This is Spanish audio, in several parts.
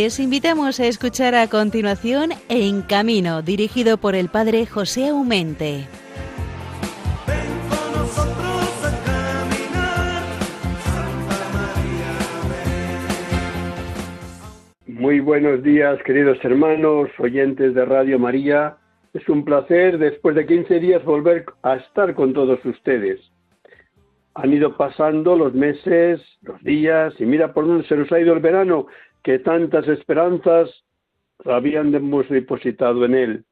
Les invitamos a escuchar a continuación En Camino, dirigido por el padre José Aumente. Muy buenos días, queridos hermanos, oyentes de Radio María. Es un placer, después de 15 días, volver a estar con todos ustedes. Han ido pasando los meses, los días, y mira por dónde se nos ha ido el verano, que tantas esperanzas habíamos depositado en él.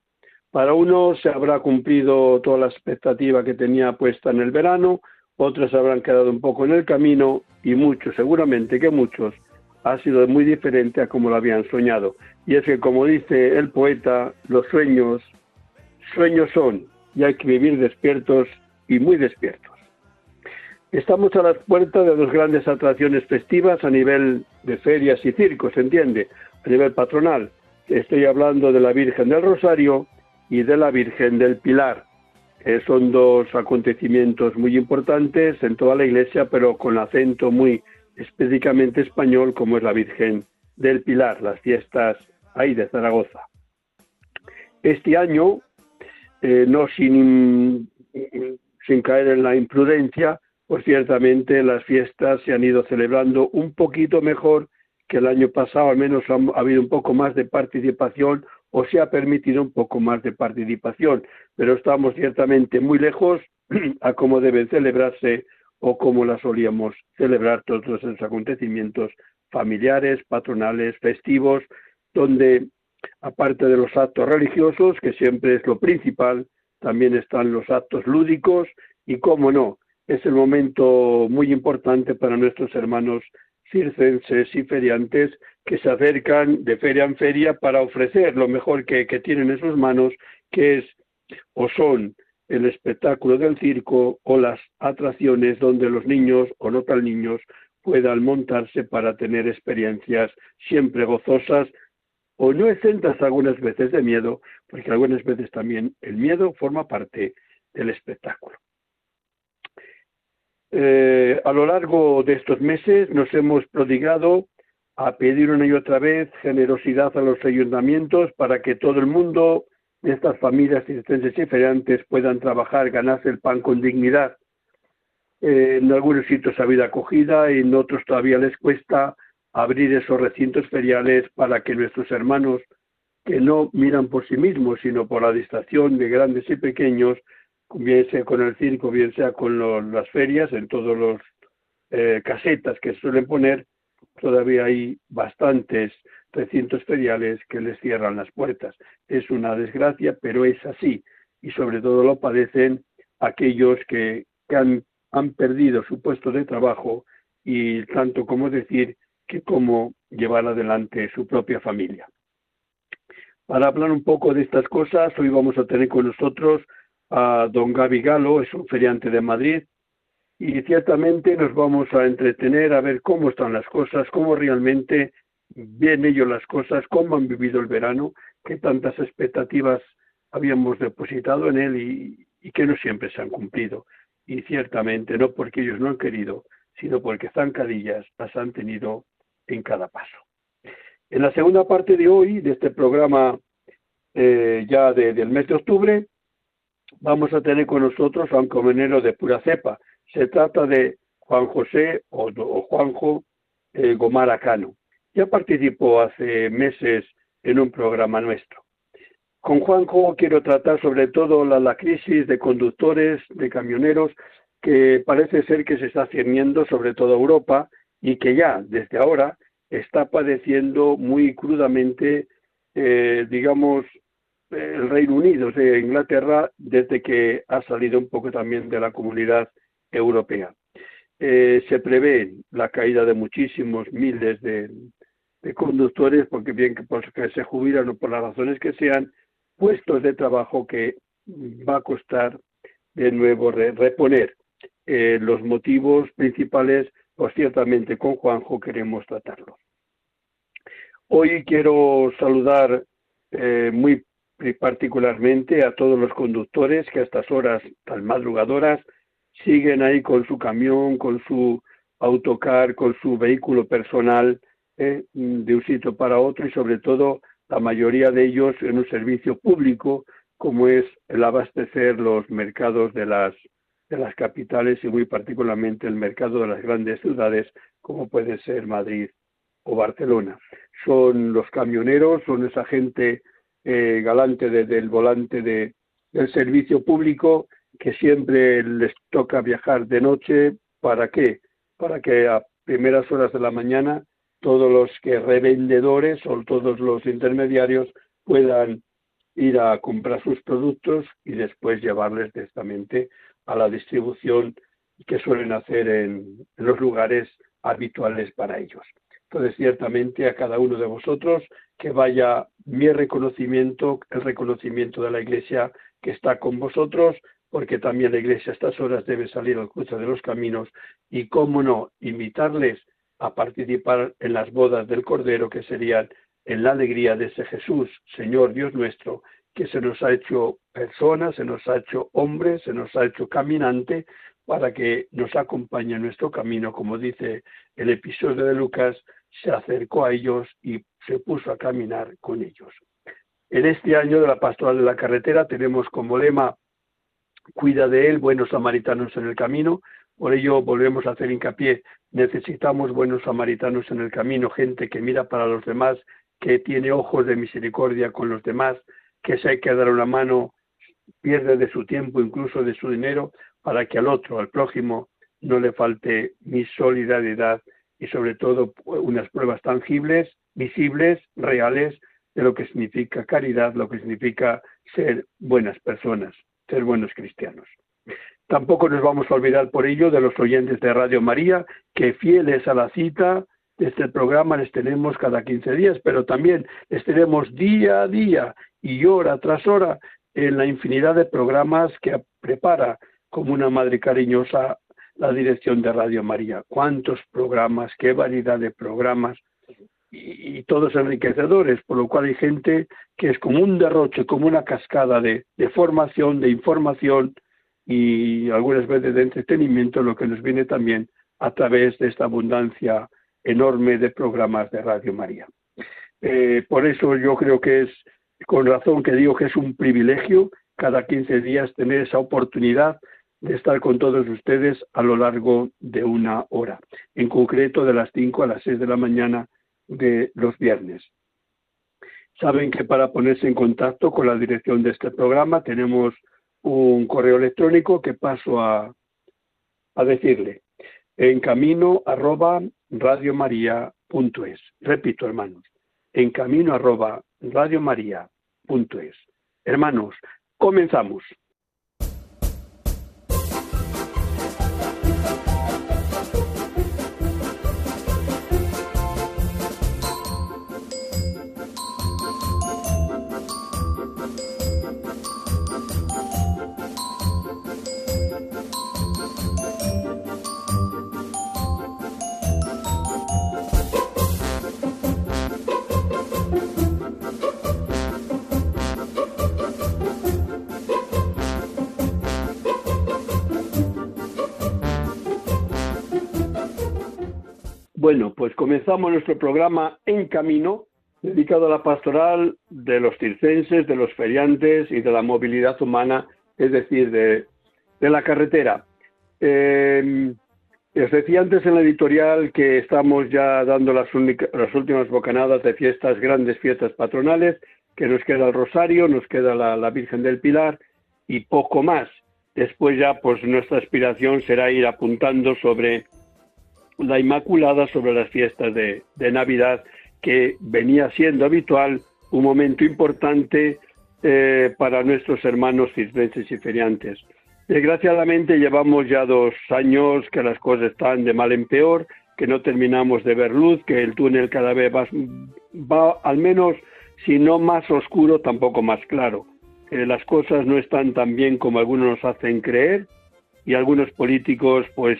Para unos se habrá cumplido toda la expectativa que tenía puesta en el verano, otros habrán quedado un poco en el camino y muchos, seguramente que muchos, ha sido muy diferente a como lo habían soñado. Y es que, como dice el poeta, los sueños, sueños son, y hay que vivir despiertos y muy despiertos. Estamos a las puertas de dos grandes atracciones festivas a nivel de ferias y circos, entiende? A nivel patronal. Estoy hablando de la Virgen del Rosario y de la Virgen del Pilar. son dos acontecimientos muy importantes en toda la iglesia, pero con acento muy específicamente español, como es la Virgen del Pilar, las fiestas ahí de Zaragoza. Este año, eh, no sin caer en la imprudencia, pues ciertamente las fiestas se han ido celebrando un poquito mejor que el año pasado, al menos ha, habido un poco más de participación o se ha permitido un poco más de participación, pero estamos ciertamente muy lejos a cómo deben celebrarse o como las solíamos celebrar todos esos acontecimientos familiares, patronales, festivos, donde aparte de los actos religiosos, que siempre es lo principal, también están los actos lúdicos y, cómo no, es el momento muy importante para nuestros hermanos circenses y feriantes que se acercan de feria en feria para ofrecer lo mejor que, tienen en sus manos, que es o son el espectáculo del circo o las atracciones donde los niños o no tan niños puedan montarse para tener experiencias siempre gozosas o no exentas algunas veces de miedo, porque algunas veces también el miedo forma parte del espectáculo. Eh, a lo largo de estos meses nos hemos prodigado a pedir una y otra vez generosidad a los ayuntamientos para que todo el mundo estas familias existentes y feriantes puedan trabajar, ganarse el pan con dignidad. Eh, en algunos sitios ha habido acogida y en otros todavía les cuesta abrir esos recintos feriales para que nuestros hermanos que no miran por sí mismos, sino por la distracción de grandes y pequeños, bien sea con el circo, bien sea con las ferias, en todos los eh, casetas que suelen poner, todavía hay bastantes recintos feriales que les cierran las puertas. Es una desgracia, pero es así. Y sobre todo lo padecen aquellos que, han, han perdido su puesto de trabajo y tanto como decir que cómo llevar adelante su propia familia. Para hablar un poco de estas cosas, hoy vamos a tener con nosotros a don Gaby Galo, es un feriante de Madrid, y ciertamente nos vamos a entretener a ver cómo están las cosas, cómo realmente ven ellos las cosas, cómo han vivido el verano, qué tantas expectativas habíamos depositado en él y, que no siempre se han cumplido. Y ciertamente no porque ellos no han querido, sino porque zancadillas las han tenido en cada paso. En la segunda parte de hoy, de este programa eh, ya del mes de octubre, vamos a tener con nosotros a un comenero de pura cepa. Se trata de Juan José o, Juanjo eh, Gomara Cano. Ya participó hace meses en un programa nuestro. Con Juanjo quiero tratar sobre todo la, crisis de conductores, de camioneros, que parece ser que se está cerniendo sobre toda Europa y que ya desde ahora está padeciendo muy crudamente, eh, digamos, el Reino Unido, de Inglaterra, desde que ha salido un poco también de la comunidad europea. Eh, se prevé la caída de muchísimos miles de, conductores, porque bien que, que se jubilan o por las razones que sean, puestos de trabajo que va a costar de nuevo reponer. Eh, los motivos principales, pues ciertamente con Juanjo queremos tratarlos. Hoy quiero saludar eh, muy particularmente a todos los conductores que a estas horas tan madrugadoras siguen ahí con su camión, con su autocar, con su vehículo personal, de un sitio para otro y sobre todo la mayoría de ellos en un servicio público como es el abastecer los mercados de las de las capitales y muy particularmente el mercado de las grandes ciudades como puede ser Madrid o Barcelona. Son los camioneros, son esa gente eh, galante desde el volante de, del servicio público que siempre les toca viajar de noche. ¿Para qué? Para que a primeras horas de la mañana todos los que revendedores o todos los intermediarios puedan ir a comprar sus productos y después llevarles directamente a la distribución que suelen hacer en, los lugares habituales para ellos. Entonces, ciertamente a cada uno de vosotros que vaya mi reconocimiento, el reconocimiento de la Iglesia que está con vosotros, porque también la Iglesia a estas horas debe salir al cruce de los caminos y, cómo no, invitarles a participar en las bodas del Cordero, que serían en la alegría de ese Jesús, Señor Dios nuestro, que se nos ha hecho persona, se nos ha hecho hombre, se nos ha hecho caminante, para que nos acompañe en nuestro camino, como dice el episodio de Lucas, se acercó a ellos y se puso a caminar con ellos. En este año de la pastoral de la carretera tenemos como lema Cuida de él, buenos samaritanos en el camino. Por ello volvemos a hacer hincapié, necesitamos buenos samaritanos en el camino, gente que mira para los demás, que tiene ojos de misericordia con los demás, que se hay que dar una mano, pierde de su tiempo, incluso de su dinero, para que al otro, al prójimo, no le falte mi solidaridad y sobre todo unas pruebas tangibles, visibles, reales, de lo que significa caridad, lo que significa ser buenas personas, ser buenos cristianos. Tampoco nos vamos a olvidar por ello de los oyentes de Radio María, que fieles a la cita, este programa les tenemos cada 15 días, pero también les tenemos día a día y hora tras hora en la infinidad de programas que prepara como una madre cariñosa la dirección de Radio María. ¿Cuántos programas? ¿Qué variedad de programas? Y, todos enriquecedores, por lo cual hay gente que es como un derroche, como una cascada de, de formación, de información y algunas veces de entretenimiento, lo que nos viene también a través de esta abundancia enorme de programas de Radio María. Eh, por eso yo creo que es con razón que digo que es un privilegio cada 15 días tener esa oportunidad de estar con todos ustedes a lo largo de una hora, en concreto de las 5 a las 6 de la mañana de los viernes. Saben que para ponerse en contacto con la dirección de este programa tenemos un correo electrónico que paso a, a decirle en camino arroba radiomaria.es. Repito, hermanos, en camino arroba radiomaria.es. Hermanos, comenzamos. Bueno, pues comenzamos nuestro programa En Camino, dedicado a la pastoral de los circenses, de los feriantes y de la movilidad humana, es decir, de, la carretera. Eh, les decía antes en la editorial que estamos ya dando las, las últimas bocanadas de fiestas, grandes fiestas patronales, que nos queda el Rosario, nos queda la, la Virgen del Pilar y poco más. Después ya, pues nuestra aspiración será ir apuntando sobre la Inmaculada sobre las fiestas de, Navidad, que venía siendo habitual, un momento importante eh, para nuestros hermanos cisbenses y feriantes. Desgraciadamente llevamos ya dos años que las cosas están de mal en peor, que no terminamos de ver luz, que el túnel cada vez va, va al menos, si no más oscuro, tampoco más claro. las cosas no están tan bien como algunos nos hacen creer y algunos políticos pues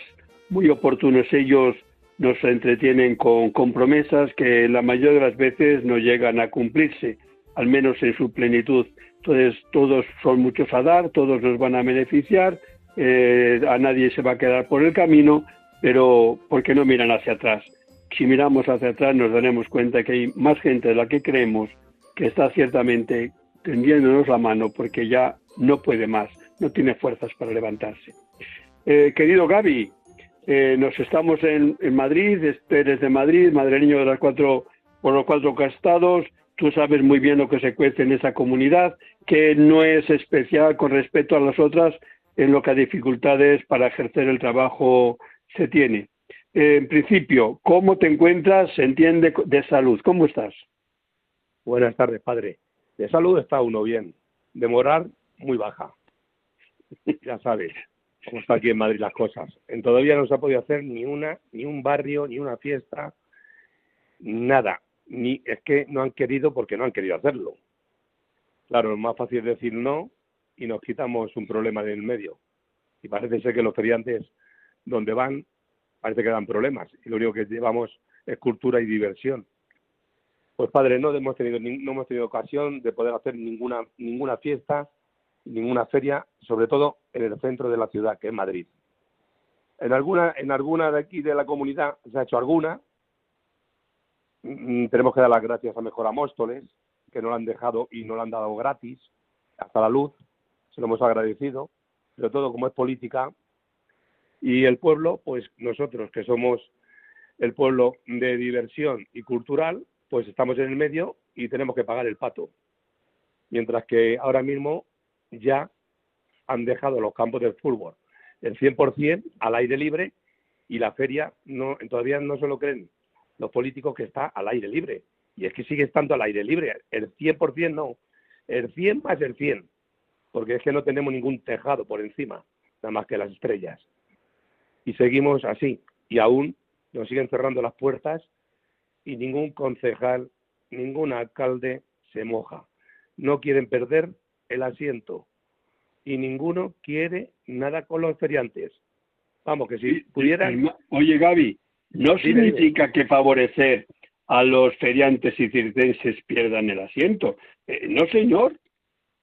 muy oportunos ellos nos entretienen con, promesas que la mayoría de las veces no llegan a cumplirse, al menos en su plenitud. Entonces, todos son muchos a dar, todos nos van a beneficiar, eh, a nadie se va a quedar por el camino, pero ¿por qué no miran hacia atrás? si miramos hacia atrás nos daremos cuenta que hay más gente de la que creemos que está ciertamente tendiéndonos la mano porque ya no puede más, no tiene fuerzas para levantarse. Eh, querido Gaby, eh, nos estamos en, Madrid, eres de Madrid, madrileño de las cuatro, por los cuatro castados, tú sabes muy bien lo que se cuece en esa comunidad, que no es especial con respecto a las otras en lo que a dificultades para ejercer el trabajo se tiene. en principio, ¿cómo te encuentras? Se entiende de salud. ¿Cómo estás? Buenas tardes, padre. De salud está uno bien. De moral, muy baja. Ya sabes cómo está aquí en Madrid las cosas. En todavía no se ha podido hacer ni una, ni un barrio, ni una fiesta, nada. Ni es que no han querido porque no han querido hacerlo. Claro, es más fácil decir no y nos quitamos un problema del medio. Y parece ser que los feriantes, donde van, parece que dan problemas. Y lo único que llevamos es cultura y diversión. Pues padre, no hemos tenido, no hemos tenido ocasión de poder hacer ninguna, ninguna fiesta, ninguna feria, sobre todo en el centro de la ciudad, que es Madrid. En alguna, en alguna de aquí de la comunidad se ha hecho alguna. Mm, tenemos que dar las gracias a Mejor Móstoles, que nos lo han dejado y nos lo han dado gratis, hasta la luz se lo hemos agradecido, pero todo como es política. Y el pueblo, pues nosotros que somos el pueblo de diversión y cultural, pues estamos en el medio y tenemos que pagar el pato. Mientras que ahora mismo ya han dejado los campos del fútbol el 100% al aire libre y la feria no todavía no se lo creen los políticos que está al aire libre. Y es que sigue estando al aire libre. El 100% no. El 100 más el 100 porque es que no tenemos ningún tejado por encima, nada más que las estrellas. Y seguimos así, y aún nos siguen cerrando las puertas y ningún concejal, ningún alcalde se moja. No quieren perder el asiento y ninguno quiere nada con los feriantes. Vamos, que si pudieran... Oye, Gaby, ¿no significa que favorecer a los feriantes y circenses pierdan el asiento? Eh, no, señor.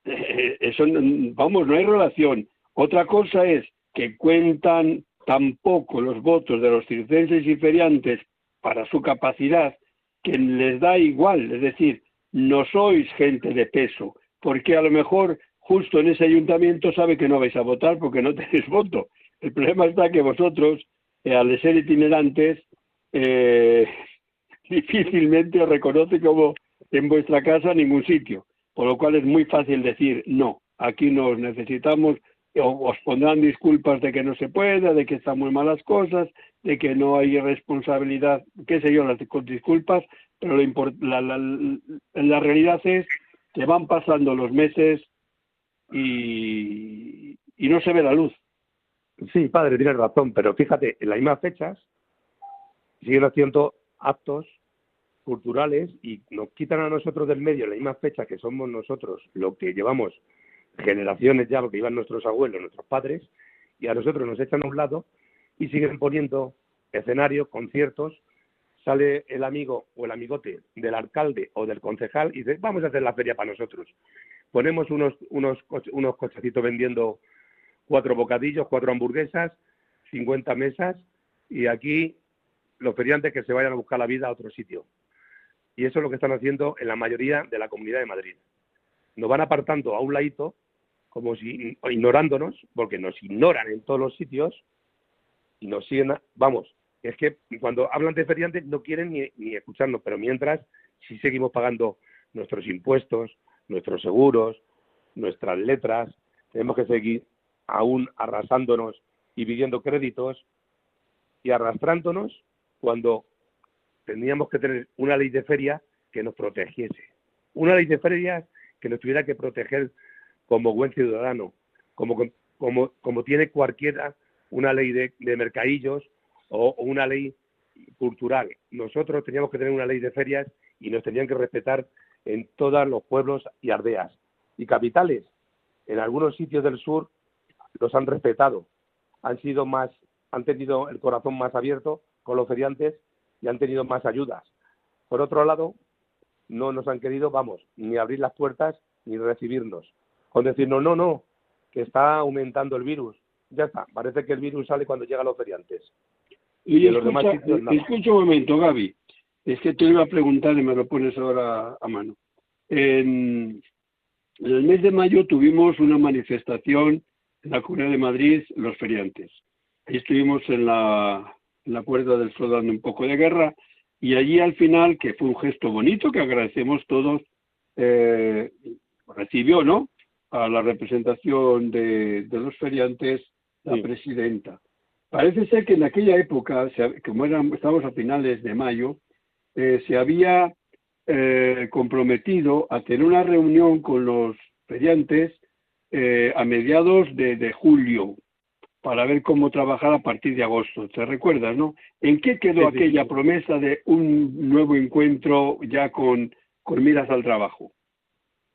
Eh, eso, vamos, no hay relación. Otra cosa es que cuentan tampoco los votos de los circenses y feriantes para su capacidad, que les da igual, es decir, no sois gente de peso, porque a lo mejor justo en ese ayuntamiento sabe que no vais a votar porque no tenéis voto. El problema está que vosotros, eh, al ser itinerantes, eh, difícilmente os reconoce como en vuestra casa ningún sitio. Por lo cual es muy fácil decir, no, aquí nos necesitamos, o os pondrán disculpas de que no se pueda, de que están muy malas cosas, de que no hay responsabilidad, qué sé yo, las disculpas, pero la, la, la realidad es que van pasando los meses y, y no se ve la luz. Sí, padre, tienes razón, pero fíjate, en las mismas fechas siguen haciendo actos culturales y nos quitan a nosotros del medio la misma fecha que somos nosotros, lo que llevamos generaciones ya, porque iban nuestros abuelos, nuestros padres, y a nosotros nos echan a un lado y siguen poniendo escenarios, conciertos, sale el amigo o el amigote del alcalde o del concejal y dice, vamos a hacer la feria para nosotros. Ponemos unos, unos, unos cochecitos vendiendo cuatro bocadillos, cuatro hamburguesas, 50 mesas y aquí los feriantes que se vayan a buscar la vida a otro sitio. Y eso es lo que están haciendo en la mayoría de la comunidad de Madrid. Nos van apartando a un ladito, como si ignorándonos, porque nos ignoran en todos los sitios y nos siguen, vamos, es que cuando hablan de feriantes no quieren ni, ni escucharnos, pero mientras si seguimos pagando nuestros impuestos, nuestros seguros, nuestras letras, tenemos que seguir aún arrasándonos y pidiendo créditos y arrastrándonos cuando tendríamos que tener una ley de feria que nos protegiese. Una ley de feria que nos tuviera que proteger como buen ciudadano, como, como, como tiene cualquiera una ley de, mercadillos o, una ley cultural. Nosotros teníamos que tener una ley de ferias y nos tenían que respetar en todos los pueblos y aldeas y capitales. En algunos sitios del sur los han respetado, han sido más, han tenido el corazón más abierto con los feriantes y han tenido más ayudas. Por otro lado, no nos han querido, vamos, ni abrir las puertas ni recibirnos. Con decirnos, no, no, que está aumentando el virus. Ya está, parece que el virus sale cuando llegan los feriantes. Y, demás sitios Escucha un momento, Gaby. Es que te iba a preguntar y me lo pones ahora a mano. En, el mes de mayo tuvimos una manifestación en la Comunidad de Madrid, los feriantes. Ahí estuvimos en la, en la Puerta del Sol dando un poco de guerra y allí al final, que fue un gesto bonito que agradecemos todos, eh, recibió, ¿no? A la representación de, los feriantes la presidenta. Parece ser que en aquella época, como eran, estábamos a finales de mayo, eh, se había eh, comprometido a tener una reunión con los feriantes eh, a mediados de, julio para ver cómo trabajar a partir de agosto. ¿Te recuerdas, no? ¿En qué quedó aquella promesa de un nuevo encuentro ya con, con miras al trabajo?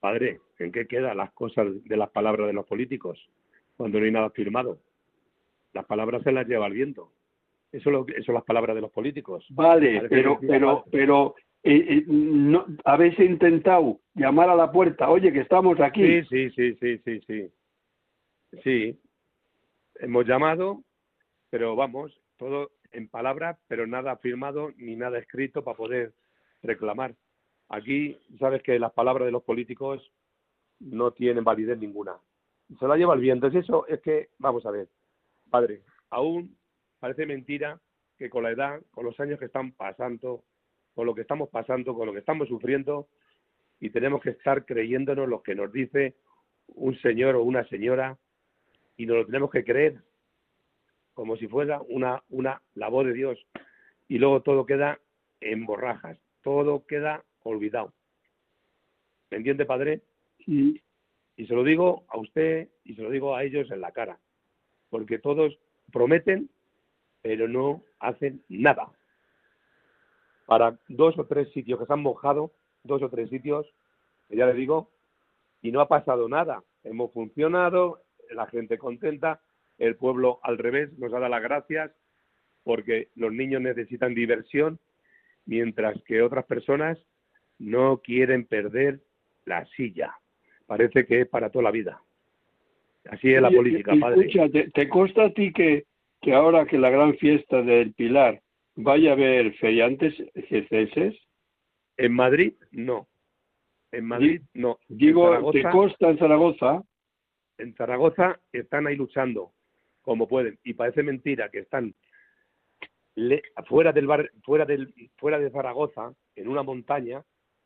Padre, ¿en qué quedan las cosas de las palabras de los políticos cuando no hay nada firmado? Las palabras se las lleva el viento. Eso, lo, eso son las palabras de los políticos. Vale, pero, pero, pero eh, eh, no, habéis intentado llamar a la puerta, oye, que estamos aquí. Sí, sí, sí, sí, sí, sí. hemos llamado, pero vamos, todo en palabras, pero nada firmado ni nada escrito para poder reclamar. Aquí, sabes que las palabras de los políticos no tienen validez ninguna. Se la lleva el viento. Es eso, es que, vamos a ver, padre, aún parece mentira que con la edad, con los años que están pasando, con lo que estamos pasando, con lo que estamos sufriendo, y tenemos que estar creyéndonos lo que nos dice un señor o una señora, y nos lo tenemos que creer como si fuera una, una labor de Dios. Y luego todo queda en borrajas, todo queda olvidado. ¿Me entiende, padre? Y se lo digo a usted y se lo digo a ellos en la cara, porque todos prometen pero no hacen nada. Para dos o tres sitios que se han mojado, dos o tres sitios, ya le digo, y no ha pasado nada. Hemos funcionado, la gente contenta, el pueblo al revés nos ha dado las gracias porque los niños necesitan diversión, mientras que otras personas no quieren perder la silla. Parece que es para toda la vida. Así es la política, padre. Escucha, ¿te, ¿te, consta a ti que que ahora que la gran fiesta del Pilar vaya a haber feriantes circenses? En Madrid, no. En Madrid, no. Digo, ¿te consta en Zaragoza? En Zaragoza están ahí luchando como pueden y parece mentira que están fuera del bar, fuera del fuera de Zaragoza en una montaña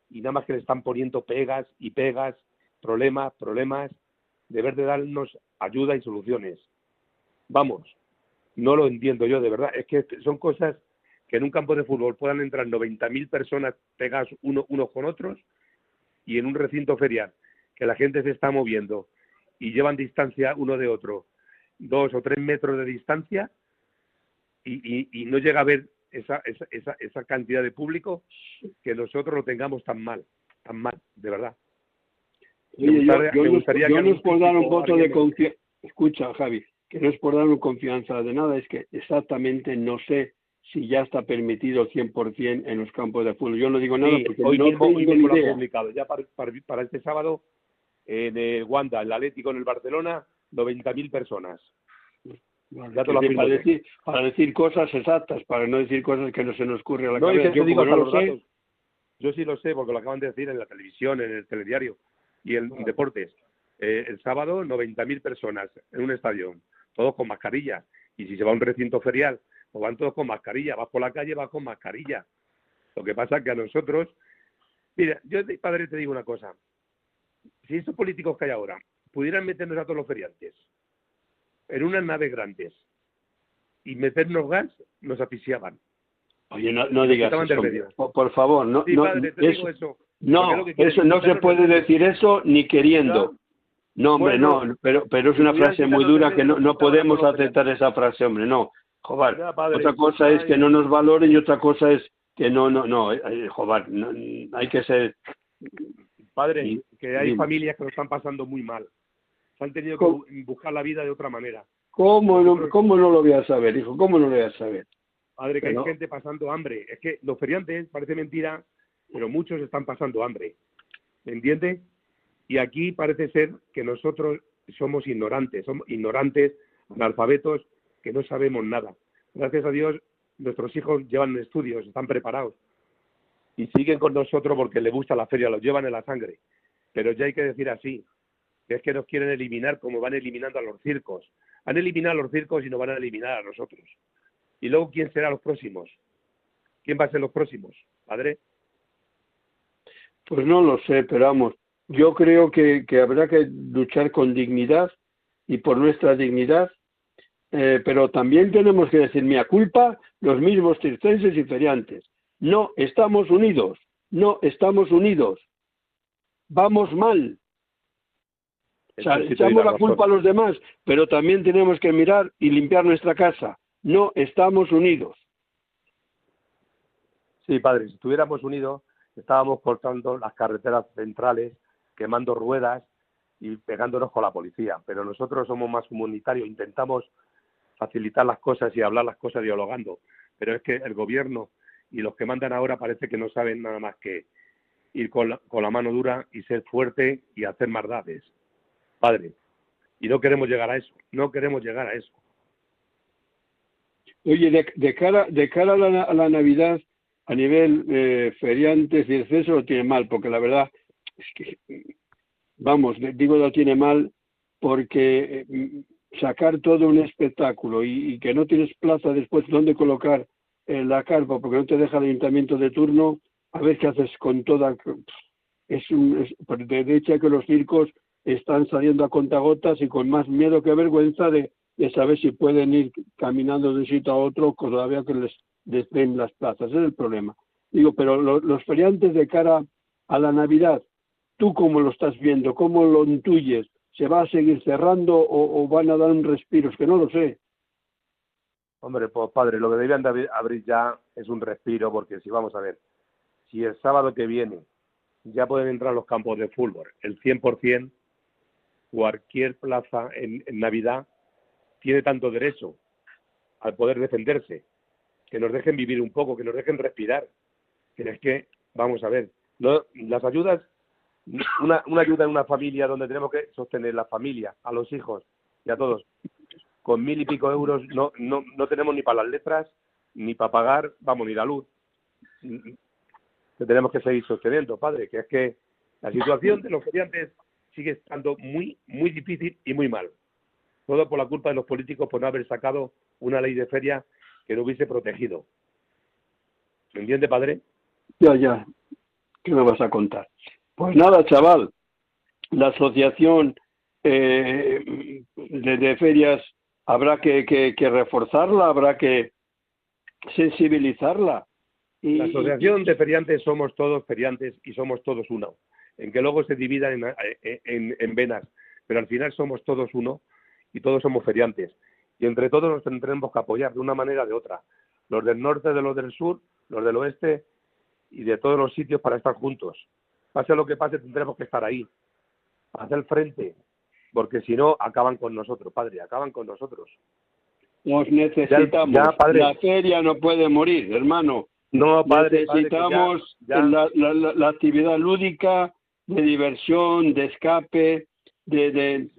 y nada más que le están poniendo pegas y pegas, problemas, problemas, deber de darnos ayuda y soluciones. Vamos, no lo entiendo yo, de verdad. Es que son cosas que en un campo de fútbol puedan entrar 90.000 personas pegadas uno, unos con otros y en un recinto ferial que la gente se está moviendo y llevan distancia uno de otro, dos o tres metros de distancia y, no llega a ver esa, esa, esa, cantidad de público que nosotros lo tengamos tan mal, tan mal, de verdad. Me gustaría, yo, nos puedo dar un voto de confianza. Escucha, Javi, que no es por dar confianza de nada, es que exactamente no sé si ya está permitido 100% en los campos de fútbol. Yo no digo nada porque hoy no mismo, hoy mismo lo han publicado. Ya para, para, este sábado en el Wanda, el Atlético en el Barcelona, 90.000 personas. ya te lo para, decir, para decir cosas exactas, para no decir cosas que no se nos ocurre a la cabeza. Yo, no lo sé, yo sí lo sé porque lo acaban de decir en la televisión, en el telediario y en deportes. Eh, el sábado, 90.000 personas en un estadio todos con mascarilla. Y si se va a un recinto ferial, pues van todos con mascarilla. Vas por la calle, vas con mascarilla. Lo que pasa es que a nosotros, mira, yo padre te digo una cosa. Si esos políticos que hay ahora pudieran meternos a todos los feriantes en unas naves grandes y meternos gas, nos asfixiaban. Oye, no, digas eso, por, favor, no, no, eso, no, eso no se puede decir eso ni queriendo. No, hombre, no, pero, pero es una frase muy dura que no, no podemos aceptar esa frase, hombre, no. Joder, otra cosa es que no nos valoren y otra cosa es que no, no, no, eh, eh, joder, hay que ser... Padre, que hay familias que lo están pasando muy mal. Se han tenido que buscar la vida de otra manera. ¿Cómo no, ¿Cómo no lo voy a saber, hijo? ¿Cómo no lo voy a saber? Padre, que hay gente pasando hambre. Es que los feriantes, parece mentira, pero muchos están pasando hambre. ¿Me entiende? Y aquí parece ser que nosotros somos ignorantes, somos ignorantes, analfabetos, que no sabemos nada. Gracias a Dios, nuestros hijos llevan estudios, están preparados y siguen con nosotros porque les gusta la feria, los llevan en la sangre. Pero ya hay que decir así, que es que nos quieren eliminar como van eliminando a los circos. Han eliminado a los circos y nos van a eliminar a nosotros. Y luego, ¿quién será los próximos? ¿Quién va a ser los próximos? Padre. Pues no lo sé, pero vamos, yo creo que, habrá que luchar con dignidad y por nuestra dignidad, eh, pero también tenemos que decir, mía culpa, los mismos circenses y feriantes. No estamos unidos, no estamos unidos. Vamos mal. O sea, echamos la culpa a los demás, pero también tenemos que mirar y limpiar nuestra casa. No estamos unidos. Sí, padre, si estuviéramos unidos, estábamos cortando las carreteras centrales, quemando ruedas y pegándonos con la policía. Pero nosotros somos más comunitarios, intentamos facilitar las cosas y hablar las cosas dialogando. Pero es que el gobierno y los que mandan ahora parece que no saben nada más que ir con la, con la mano dura y ser fuerte y hacer maldades. Padre, y no queremos llegar a eso, no queremos llegar a eso. Oye, de, cara, de cara a la Navidad, a nivel eh, feriantes y exceso lo tiene mal, porque la verdad es que, vamos, digo lo tiene mal porque eh, sacar todo un espectáculo y, que no tienes plaza después donde colocar eh, la carpa porque no te deja el ayuntamiento de turno, a ver qué haces con toda... Es un, de hecho que los circos están saliendo a contagotas y con más miedo que vergüenza de, de saber si pueden ir caminando de un sitio a otro todavía que les den las plazas. Es el problema. Digo, pero los feriantes de cara a la Navidad, ¿tú cómo lo estás viendo? ¿Cómo lo intuyes? ¿Se va a seguir cerrando o, van a dar un respiro? Es que no lo sé. Hombre, pues padre, lo que debían de abrir ya es un respiro, porque si vamos a ver, si el sábado que viene ya pueden entrar los campos de fútbol, el 100%, cualquier plaza en Navidad tiene tanto derecho al poder defenderse, que nos dejen vivir un poco, que nos dejen respirar. Que es que, vamos a ver, las ayudas, una, ayuda en una familia donde tenemos que sostener la familia, a los hijos y a todos, con mil y pico euros no, no, no tenemos ni para las letras, ni para pagar, vamos, ni la luz. Tenemos que seguir sosteniendo, padre, que es que la situación de los estudiantes sigue estando muy, muy difícil y muy mal todo por la culpa de los políticos por no haber sacado una ley de feria que lo hubiese protegido. ¿Me entiende, padre? Ya, ya. ¿Qué me vas a contar? Pues nada, chaval. La asociación eh, de, ferias habrá que, que, reforzarla, habrá que sensibilizarla. Y, la asociación de feriantes somos todos feriantes y somos todos uno. En que luego se dividan en, en, en venas, pero al final somos todos uno y todos somos feriantes. Y entre todos nos tendremos que apoyar de una manera o de otra. Los del norte, de los del sur, los del oeste y de todos los sitios para estar juntos. Pase lo que pase, tendremos que estar ahí, hacer frente, porque si no, acaban con nosotros, padre, acaban con nosotros. Nos necesitamos. La feria no puede morir, hermano. No, padre. Necesitamos La, actividad lúdica, de diversión, de escape, de, de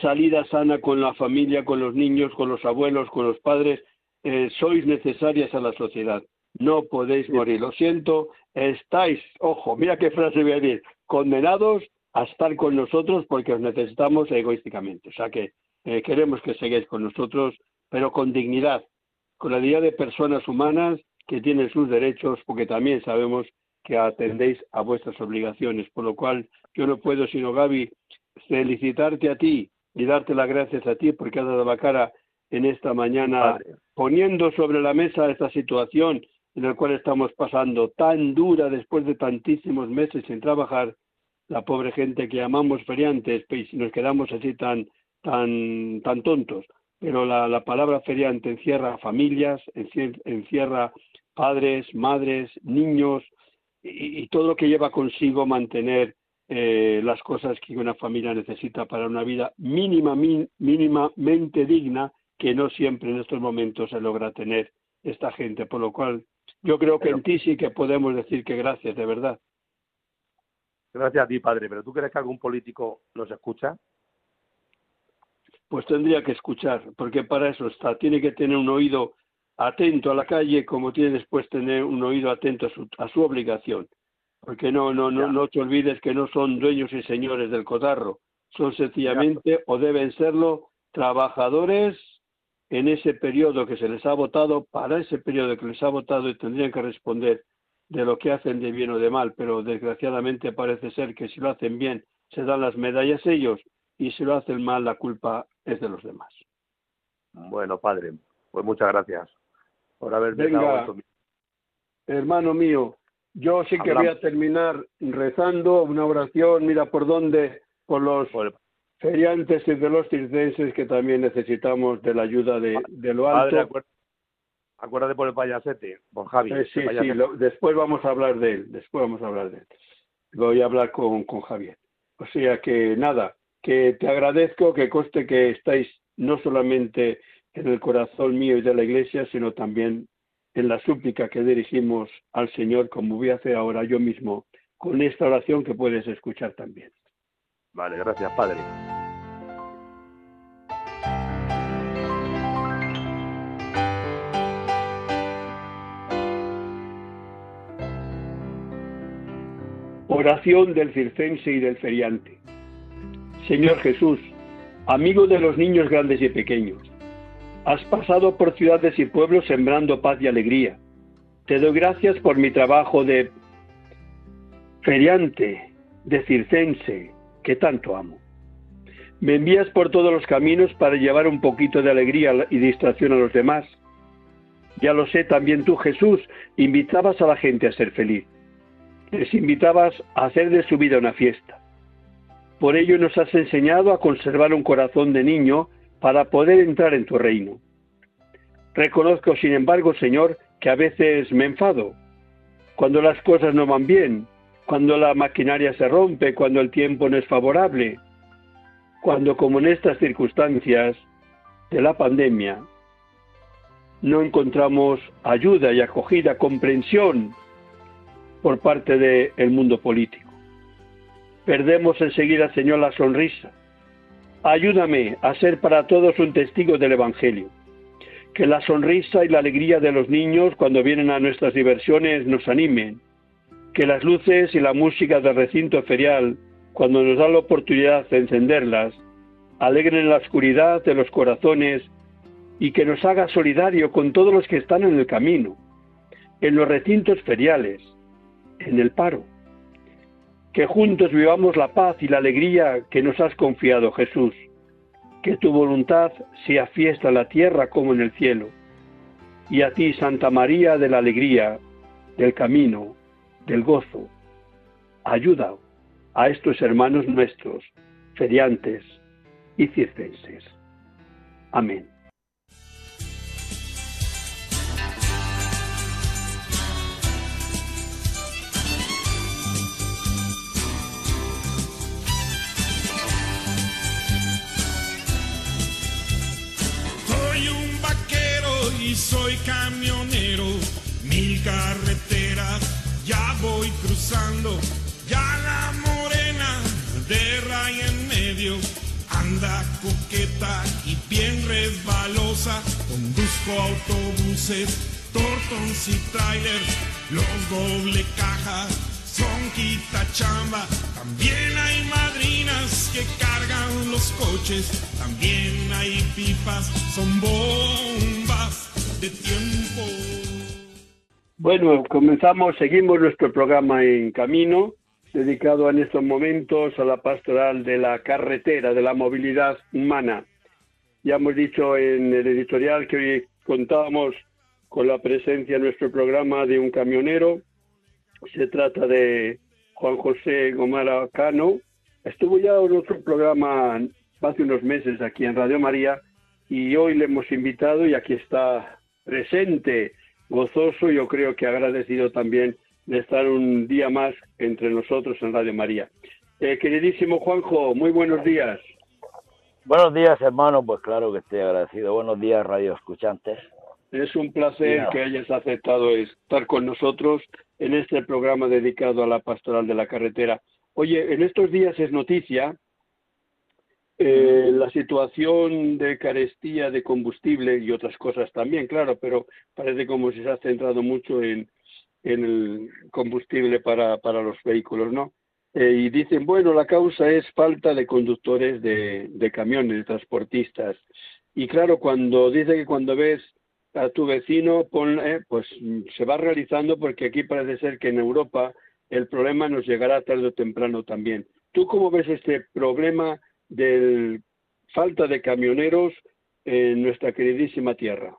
salida sana con la familia, con los niños, con los abuelos, con los padres, eh, sois necesarias a la sociedad. No podéis morir. Lo siento, estáis, ojo, mira qué frase voy a decir, condenados a estar con nosotros porque os necesitamos egoísticamente. O sea que eh, queremos que sigáis con nosotros, pero con dignidad, con la dignidad de personas humanas que tienen sus derechos, porque también sabemos que atendéis a vuestras obligaciones. Por lo cual, yo no puedo, sino Gaby, felicitarte a ti y darte las gracias a ti porque has dado la cara en esta mañana poniendo sobre la mesa esta situación en la cual estamos pasando tan dura después de tantísimos meses sin trabajar. La pobre gente que llamamos feriantes y si nos quedamos así tan tan tan tontos. Pero la, la palabra feriante encierra familias encierra padres madres niños y, y todo lo que lleva consigo mantener eh, las cosas que una familia necesita para una vida mínima, mínimamente digna, que no siempre en estos momentos se logra tener esta gente. Por lo cual, yo creo que en ti sí que podemos decir que gracias, de verdad. Gracias a ti, padre. ¿Pero tú crees que algún político nos escucha? Pues tendría que escuchar, porque para eso está. Tiene que tener un oído atento a la calle como tiene después tener un oído atento a su, a su obligación. Porque no, no, no, no te olvides que no son dueños y señores del cotarro, son sencillamente o deben serlo trabajadores en ese periodo que se les ha votado, para ese periodo que les ha votado y tendrían que responder de lo que hacen de bien o de mal, pero desgraciadamente parece ser que si lo hacen bien se dan las medallas ellos y si lo hacen mal la culpa es de los demás. Bueno, padre, pues muchas gracias por haber Venga, hermano mío, yo sí que voy a terminar rezando una oración, mira por dónde, por los feriantes y de los circenses que también necesitamos de la ayuda de, lo alto. acuérdate por el payasete, por Javi. Eh, sí, sí, después vamos a hablar de él, después vamos a hablar de él. Voy a hablar con, con Javier. O sea que nada, que te agradezco, que coste que estáis no solamente en el corazón mío y de la iglesia, sino también en la súplica que dirigimos al Señor, como voy a hacer ahora yo mismo, con esta oración que puedes escuchar también. Vale, gracias, Padre. Oración del circense y del feriante. Señor Jesús, amigo de los niños grandes y pequeños, has pasado por ciudades y pueblos sembrando paz y alegría. Te doy gracias por mi trabajo de feriante, de circense, que tanto amo. Me envías por todos los caminos para llevar un poquito de alegría y distracción a los demás. Ya lo sé, también tú, Jesús, invitabas a la gente a ser feliz. Les invitabas a hacer de su vida una fiesta. Por ello nos has enseñado a conservar un corazón de niño para poder entrar en tu reino. Reconozco, sin embargo, Señor, que a veces me enfado, cuando las cosas no van bien, cuando la maquinaria se rompe, cuando el tiempo no es favorable, cuando como en estas circunstancias de la pandemia no encontramos ayuda y acogida, comprensión por parte del mundo político. Perdemos enseguida, Señor, la sonrisa, Ayúdame a ser para todos un testigo del Evangelio. Que la sonrisa y la alegría de los niños cuando vienen a nuestras diversiones nos animen. Que las luces y la música del recinto ferial, cuando nos da la oportunidad de encenderlas, alegren la oscuridad de los corazones y que nos haga solidario con todos los que están en el camino, en los recintos feriales, en el paro que juntos vivamos la paz y la alegría que nos has confiado, Jesús. Que tu voluntad sea fiesta en la tierra como en el cielo. Y a ti, Santa María de la Alegría, del camino, del gozo, ayuda a estos hermanos nuestros, feriantes y circenses. Amén. Soy camionero, mil carreteras ya voy cruzando, ya la morena de raya en medio. Anda coqueta y bien resbalosa, conduzco autobuses, tortons y trailers, los doble cajas son quita chamba, también hay madrinas que cargan los coches, también hay pipas, son bombas Bueno, comenzamos, seguimos nuestro programa en camino, dedicado en estos momentos a la pastoral de la carretera, de la movilidad humana. Ya hemos dicho en el editorial que hoy contábamos con la presencia en nuestro programa de un camionero. Se trata de Juan José Gomara Cano. Estuvo ya en otro programa hace unos meses aquí en Radio María y hoy le hemos invitado y aquí está presente, gozoso, yo creo que agradecido también de estar un día más entre nosotros en Radio María. Eh, queridísimo Juanjo, muy buenos días. Buenos días, hermano, pues claro que estoy agradecido. Buenos días, radio escuchantes. Es un placer que hayas aceptado estar con nosotros en este programa dedicado a la pastoral de la carretera. Oye, en estos días es noticia eh, la situación de carestía de combustible y otras cosas también, claro, pero parece como si se ha centrado mucho en, en el combustible para, para los vehículos, ¿no? Eh, y dicen, bueno, la causa es falta de conductores de, de camiones, de transportistas. Y claro, cuando dice que cuando ves a tu vecino, eh, pues se va realizando porque aquí parece ser que en Europa el problema nos llegará tarde o temprano también. ¿Tú cómo ves este problema de falta de camioneros en nuestra queridísima tierra?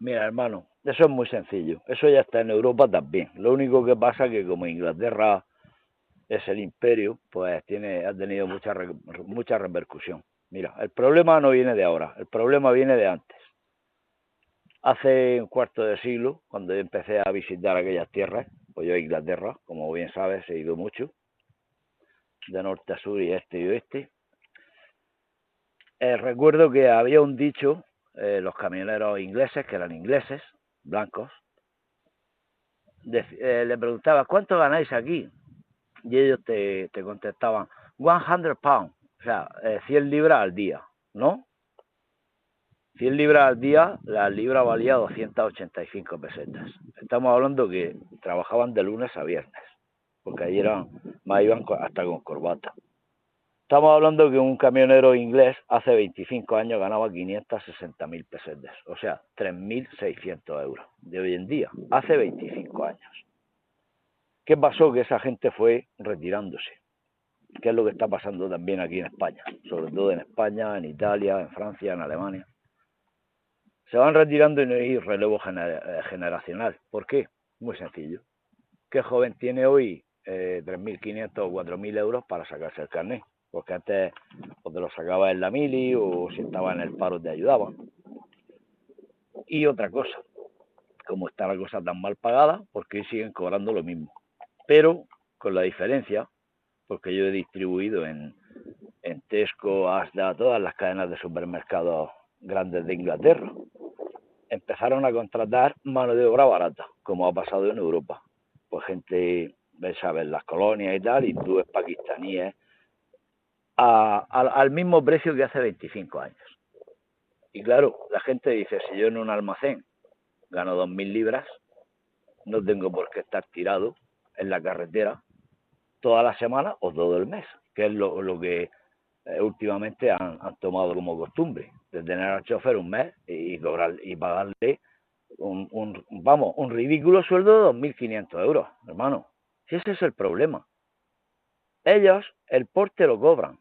Mira, hermano, eso es muy sencillo. Eso ya está en Europa también. Lo único que pasa es que como Inglaterra es el imperio, pues tiene, ha tenido mucha, mucha repercusión. Mira, el problema no viene de ahora, el problema viene de antes. Hace un cuarto de siglo, cuando yo empecé a visitar aquellas tierras, pues yo a Inglaterra, como bien sabes, he ido mucho, de norte a sur y este y oeste. Eh, recuerdo que había un dicho, eh, los camioneros ingleses, que eran ingleses, blancos, eh, le preguntaba, ¿cuánto ganáis aquí? Y ellos te, te contestaban, 100 pounds, o sea, 100 libras al día, ¿no? 100 libras al día, la libra valía 285 pesetas. Estamos hablando que trabajaban de lunes a viernes, porque ahí eran, más iban hasta con corbata. Estamos hablando que un camionero inglés hace 25 años ganaba 560.000 pesetas, o sea, 3.600 euros de hoy en día, hace 25 años. ¿Qué pasó? Que esa gente fue retirándose, ¿Qué es lo que está pasando también aquí en España, sobre todo en España, en Italia, en Francia, en Alemania se van retirando y no hay relevo eh, generacional. ¿Por qué? Muy sencillo. ¿Qué joven tiene hoy eh, 3.500 o 4.000 euros para sacarse el carnet? Porque antes o te lo sacaba en la mili o si estaba en el paro te ayudaban. Y otra cosa, como está la cosa tan mal pagada, porque siguen cobrando lo mismo. Pero con la diferencia, porque yo he distribuido en, en Tesco, hasta todas las cadenas de supermercados grandes de Inglaterra empezaron a contratar mano de obra barata, como ha pasado en Europa. Pues gente, ¿sabes? Las colonias y tal, hindúes, pakistaníes, a, al mismo precio que hace 25 años. Y claro, la gente dice, si yo en un almacén gano 2.000 libras, no tengo por qué estar tirado en la carretera toda la semana o todo el mes, que es lo, que eh, últimamente han, tomado como costumbre de tener al chofer un mes y cobrar y pagarle vamos un ridículo sueldo de 2.500 euros, hermano. Ese es el problema. Ellos el porte lo cobran.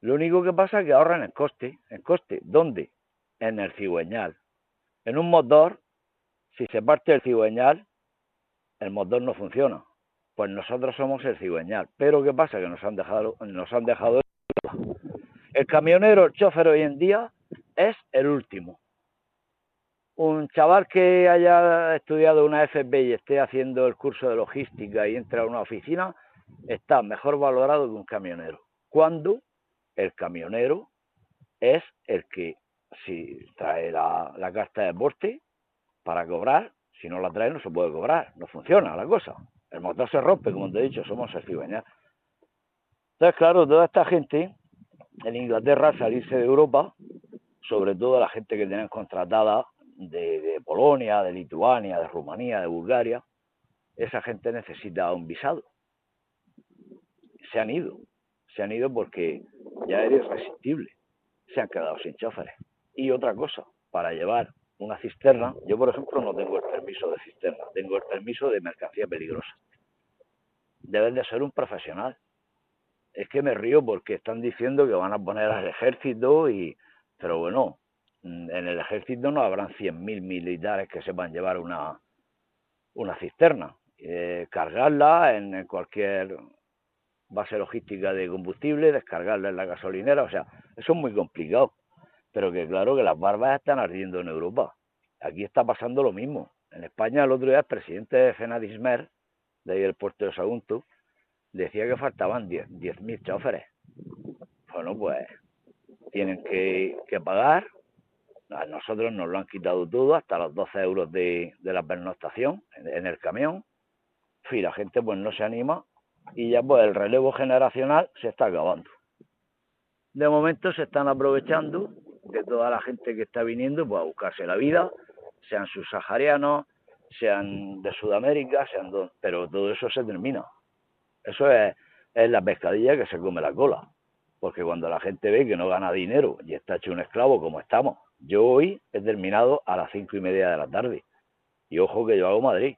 Lo único que pasa es que ahorran el coste. ¿El coste? ¿Dónde? En el cigüeñal. En un motor, si se parte el cigüeñal, el motor no funciona. Pues nosotros somos el cigüeñal. Pero ¿qué pasa? Que nos han dejado, nos han dejado el camionero, el chofer hoy en día es el último. Un chaval que haya estudiado una FP y esté haciendo el curso de logística y entra a una oficina está mejor valorado que un camionero. Cuando el camionero es el que si trae la, carta de porte para cobrar, si no la trae no se puede cobrar, no funciona la cosa. El motor se rompe, como te he dicho, somos cigüeñal. Entonces, claro, toda esta gente en Inglaterra salirse de Europa, sobre todo la gente que tienen contratada de, Polonia, de Lituania, de Rumanía, de Bulgaria, esa gente necesita un visado. Se han ido, se han ido porque ya era irresistible, se han quedado sin choferes. Y otra cosa, para llevar una cisterna, yo por ejemplo no tengo el permiso de cisterna, tengo el permiso de mercancía peligrosa. Debes de ser un profesional, es que me río porque están diciendo que van a poner al ejército y pero bueno en el ejército no habrán 100.000 militares que sepan llevar una una cisterna eh, cargarla en, cualquier base logística de combustible descargarla en la gasolinera o sea eso es muy complicado pero que claro que las barbas están ardiendo en Europa aquí está pasando lo mismo en España el otro día el presidente de Fenadismer de ahí el puerto de Sagunto decía que faltaban 10.000 choferes. Bueno, pues tienen que, pagar. A nosotros nos lo han quitado todo, hasta los 12 euros de, la pernoctación en, el camión. Y la gente pues no se anima y ya pues el relevo generacional se está acabando. de momento se están aprovechando de toda la gente que está viniendo pues, a buscarse la vida, sean subsaharianos, sean de Sudamérica, sean pero todo eso se termina. Eso es, es la pescadilla que se come la cola. Porque cuando la gente ve que no gana dinero y está hecho un esclavo como estamos, yo hoy he terminado a las cinco y media de la tarde. Y ojo que yo hago Madrid.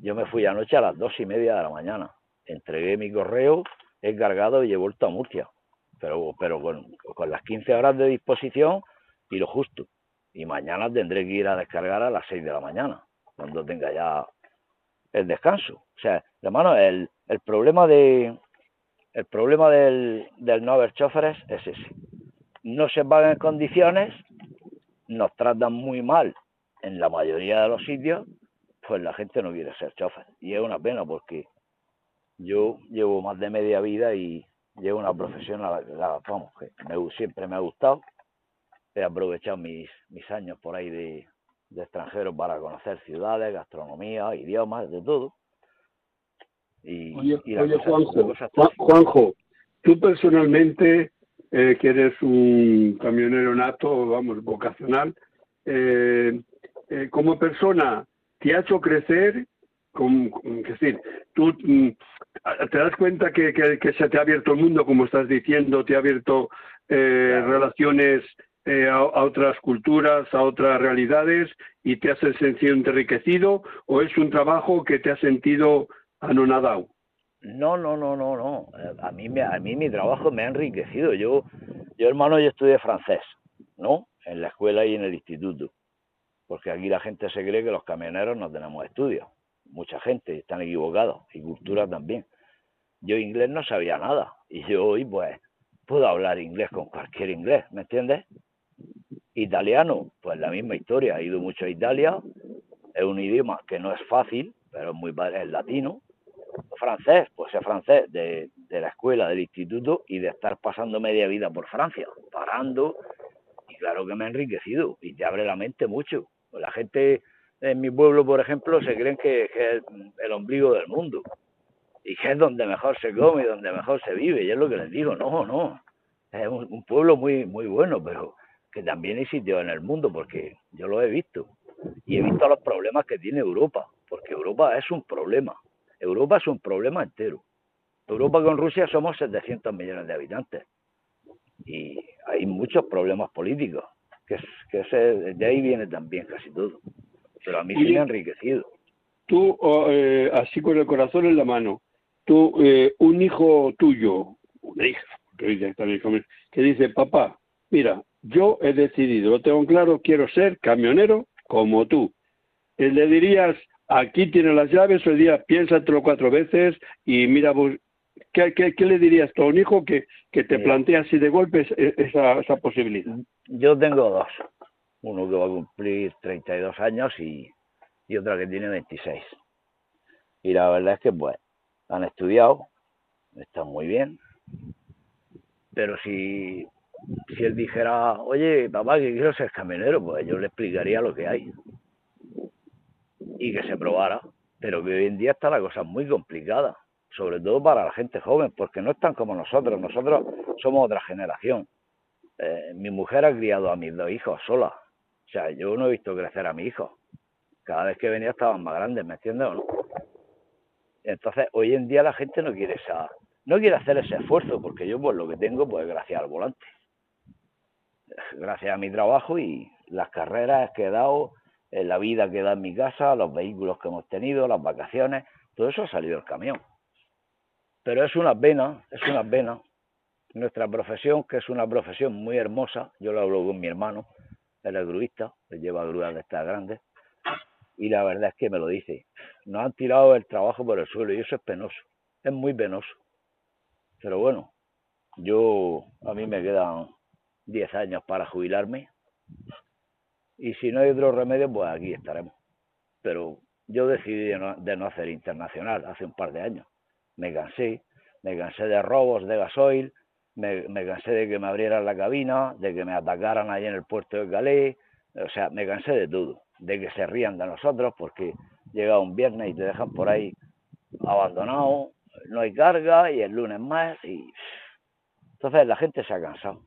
Yo me fui anoche a las dos y media de la mañana. Entregué mi correo, he cargado y he vuelto a Murcia. Pero, pero con, con las 15 horas de disposición y lo justo. Y mañana tendré que ir a descargar a las 6 de la mañana, cuando tenga ya el descanso. O sea, hermano, el, el problema de el problema del, del no haber choferes es ese. No se pagan en condiciones, nos tratan muy mal en la mayoría de los sitios, pues la gente no quiere ser chofer. Y es una pena porque yo llevo más de media vida y llevo una profesión a la, vamos, que siempre me ha gustado. He aprovechado mis, mis años por ahí de, de extranjero para conocer ciudades, gastronomía, idiomas, de todo. Y, oye, Juanjo, Juanjo, tú personalmente, eh, que eres un camionero nato, vamos, vocacional, eh, eh, como persona, ¿te ha hecho crecer? Con, es decir, tú mm, te das cuenta que, que, se te ha abierto el mundo, como estás diciendo, te ha abierto relaciones eh, a, otras culturas, a otras realidades y te has sentido enriquecido o es un trabajo que te ha sentido anonadado? No, no, no, no, no. Eh, a mí, a mí mi trabajo me ha enriquecido. Yo, yo hermano, yo estudié francés, ¿no? En la escuela y en el instituto. Porque aquí la gente se cree que los camioneros no tenemos estudios. Mucha gente están equivocados y cultura también. Yo inglés no sabía nada y yo hoy pues puedo hablar inglés con cualquier inglés, ¿me entiendes? Italiano, pues la misma historia, he ido mucho a Italia, es un idioma que no es fácil, pero es muy es latino. Francés, pues es francés de, de la escuela, del instituto y de estar pasando media vida por Francia, parando, y claro que me ha enriquecido y te abre la mente mucho. La gente en mi pueblo, por ejemplo, se creen que, que, es el ombligo del mundo y que es donde mejor se come y donde mejor se vive. Y es lo que les digo, no, no. Es un, un pueblo muy, muy bueno, pero que también hay sitios en el mundo, porque yo lo he visto. Y he visto los problemas que tiene Europa, porque Europa es un problema. Europa es un problema entero. Europa con Rusia somos 700 millones de habitantes. Y hay muchos problemas políticos, que, que de ahí viene también casi todo. Pero a mí sí me ha enriquecido. Tú, oh, eh, así con el corazón en la mano, tú, eh, un hijo tuyo, una hija, que dice, papá, mira, yo he decidido, lo tengo claro, quiero ser camionero como tú. Le dirías, aquí tienes las llaves, le dirías, piénsatelo cuatro veces y mira, ¿qué, qué, le dirías a un hijo que, que te plantea así de golpes esa, esa posibilidad? Yo tengo dos. Uno que va a cumplir 32 años y, y otra que tiene 26. Y la verdad es que, pues, han estudiado, están muy bien, pero si si él dijera, oye, papá, que quiero ser camionero, pues yo le explicaría lo que hay. Y que se probara. Pero que hoy en día está la cosa muy complicada, sobre todo para la gente joven, porque no están como nosotros. Nosotros somos otra generación. Eh, mi mujer ha criado a mis dos hijos sola. O sea, yo no he visto crecer a mi hijo. Cada vez que venía estaban más grandes, ¿me entiendes o no? Entonces, hoy en día la gente no quiere esa, no quiere hacer ese esfuerzo, porque yo pues lo que tengo, pues gracias al volante gracias a mi trabajo y las carreras que he dado, la vida que da en mi casa, los vehículos que hemos tenido, las vacaciones, todo eso ha salido del camión. Pero es una pena, es una pena. Nuestra profesión, que es una profesión muy hermosa, yo lo hablo con mi hermano, él es gruista, él lleva grúas de estas grandes, y la verdad es que me lo dice, nos han tirado el trabajo por el suelo y eso es penoso, es muy penoso. Pero bueno, yo, a mí me quedan 10 años para jubilarme. Y si no hay otro remedio, pues aquí estaremos. Pero yo decidí de no, hacer internacional hace un par de años. Me cansé, me cansé de robos de gasoil, me, cansé de que me abrieran la cabina, de que me atacaran allí en el puerto de Calais, o sea, me cansé de todo, de que se rían de nosotros porque llega un viernes y te dejan por ahí abandonado, no hay carga y el lunes más y Entonces la gente se ha cansado.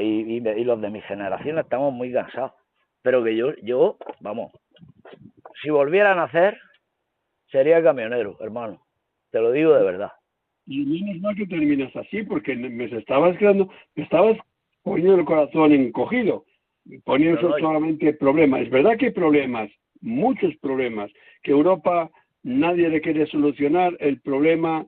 Y los de mi generación estamos muy cansados. Pero que yo, yo, vamos, si volvieran a hacer, sería camionero, hermano. Te lo digo de verdad. Y menos mal que terminas así, porque me estabas creando, me estabas poniendo el corazón encogido, poniendo No, no, y- solamente problemas. Es verdad que hay problemas, muchos problemas, que Europa nadie le quiere solucionar el problema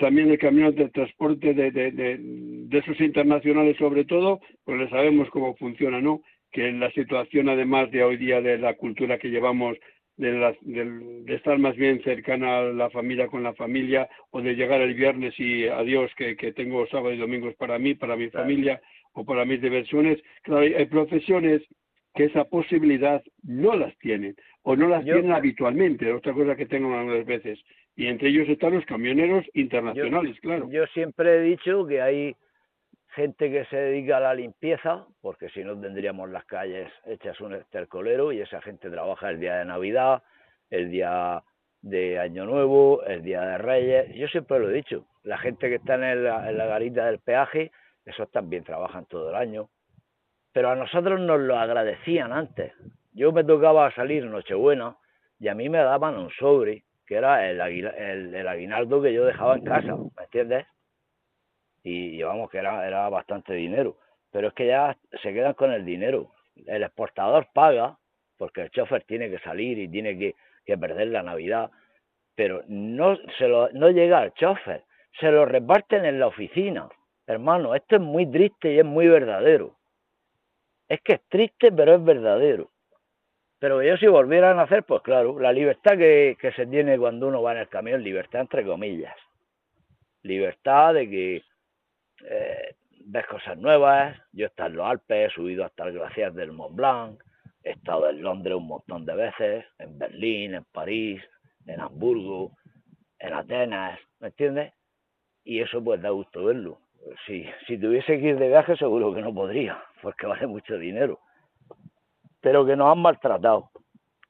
también de camiones de transporte de, de, de, de esos internacionales sobre todo, pues le sabemos cómo funciona, ¿no? Que la situación además de hoy día de la cultura que llevamos de, las- del- de estar más bien cercana a la familia con la familia o de llegar el viernes y adiós que, que tengo sábado y domingos para mí, para mi Claro. familia o para mis diversiones. Claro, hay, profesiones que esa posibilidad no las tienen o no las Yo- tienen habitualmente, otra cosa que tengo algunas veces. Y entre ellos están los camioneros internacionales, claro. Yo siempre he dicho que hay gente que se dedica a la limpieza, porque si no tendríamos las calles hechas un estercolero y esa gente trabaja el día de Navidad, el día de Año Nuevo, el día de Reyes. Yo siempre lo he dicho, la gente que está en la, garita del peaje, esos también trabajan todo el año. Pero a nosotros nos lo agradecían antes. Yo me tocaba salir Nochebuena y a mí me daban un sobre, que era el, el, el aguinaldo que yo dejaba en casa, ¿me entiendes? Y llevamos que era, era bastante dinero. Pero es que ya se quedan con el dinero. El exportador paga porque el chofer tiene que salir y tiene que, que perder la Navidad, pero no, se lo, no llega al chofer, se lo reparten en la oficina. Hermano, esto es muy triste y es muy verdadero. Es que es triste, pero es verdadero. Pero yo si volvieran a hacer, pues claro, la libertad que, que se tiene cuando uno va en el camión, libertad entre comillas. Libertad de que eh, ves cosas nuevas. Yo he estado en los Alpes, he subido hasta el glaciar del Mont Blanc, he estado en Londres un montón de veces, en Berlín, en París, en Hamburgo, en Atenas, ¿me entiendes? Y eso pues da gusto verlo. Si, si tuviese que ir de viaje seguro que no podría, porque vale mucho dinero. Pero que nos han maltratado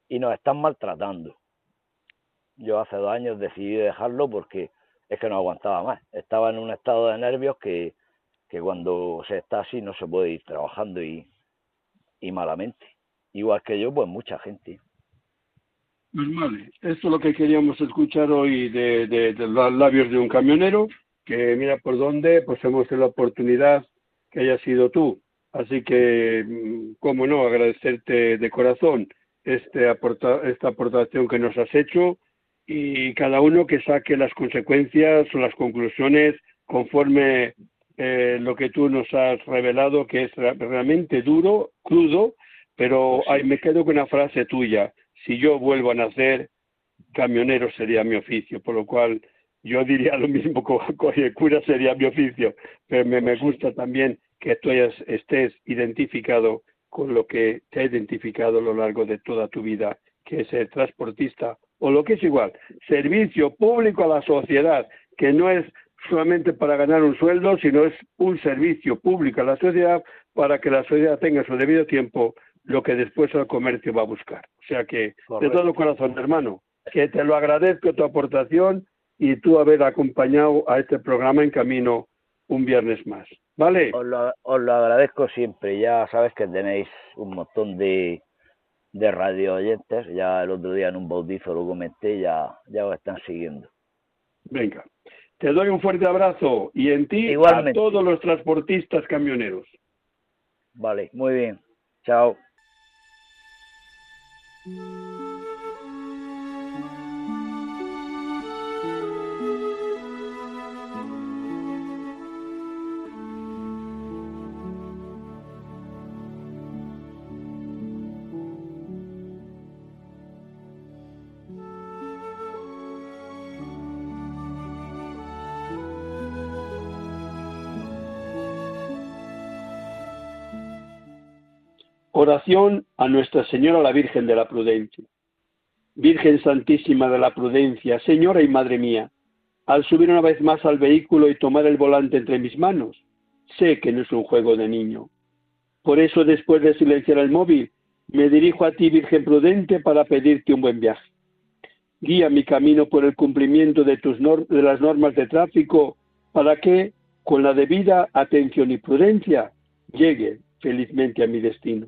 y nos están maltratando. Yo hace dos años decidí dejarlo porque es que no aguantaba más. Estaba en un estado de nervios que, que cuando se está así no se puede ir trabajando y, y malamente. Igual que yo, pues mucha gente. Pues esto es lo que queríamos escuchar hoy de los labios de un camionero, que mira por dónde, pues hemos tenido la oportunidad que hayas sido tú. Así que, mm, cómo no, agradecerte de corazón este aporta- esta aportación que nos has hecho y cada uno que saque las consecuencias o las conclusiones conforme eh, lo que tú nos has revelado, que es re- realmente duro, crudo, pero ay, me quedo con una frase tuya. Si yo vuelvo a nacer, camionero sería mi oficio, por lo cual yo diría lo mismo, cura sería mi oficio, pero me, me gusta también que tú hayas, estés identificado con lo que te ha identificado a lo largo de toda tu vida, que es ser transportista o lo que es igual, servicio público a la sociedad, que no es solamente para ganar un sueldo, sino es un servicio público a la sociedad para que la sociedad tenga su debido tiempo lo que después el comercio va a buscar. O sea que, de todo corazón, hermano, que te lo agradezco tu aportación y tú haber acompañado a este programa en camino un viernes más. ¿Vale? Os lo, os lo agradezco siempre. Ya sabes que tenéis un montón de, de radio oyentes. Ya el otro día en un bautizo lo comenté, ya, ya os están siguiendo. Venga. Te doy un fuerte abrazo y en ti Igualmente. a todos los transportistas camioneros. Vale, muy bien. Chao. Oración a Nuestra Señora la Virgen de la Prudencia. Virgen Santísima de la Prudencia, Señora y Madre mía, al subir una vez más al vehículo y tomar el volante entre mis manos, sé que no es un juego de niño. Por eso, después de silenciar el móvil, me dirijo a ti, Virgen Prudente, para pedirte un buen viaje. Guía mi camino por el cumplimiento de, tus de las normas de tráfico para que, con la debida atención y prudencia, llegue felizmente a mi destino.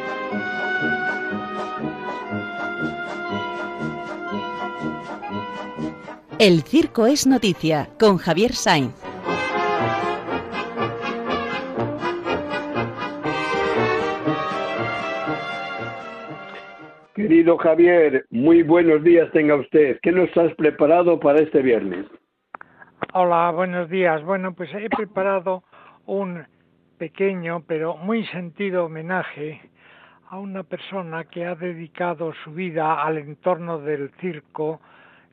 El circo es noticia con Javier Sainz. Querido Javier, muy buenos días tenga usted. ¿Qué nos has preparado para este viernes? Hola, buenos días. Bueno, pues he preparado un pequeño pero muy sentido homenaje a una persona que ha dedicado su vida al entorno del circo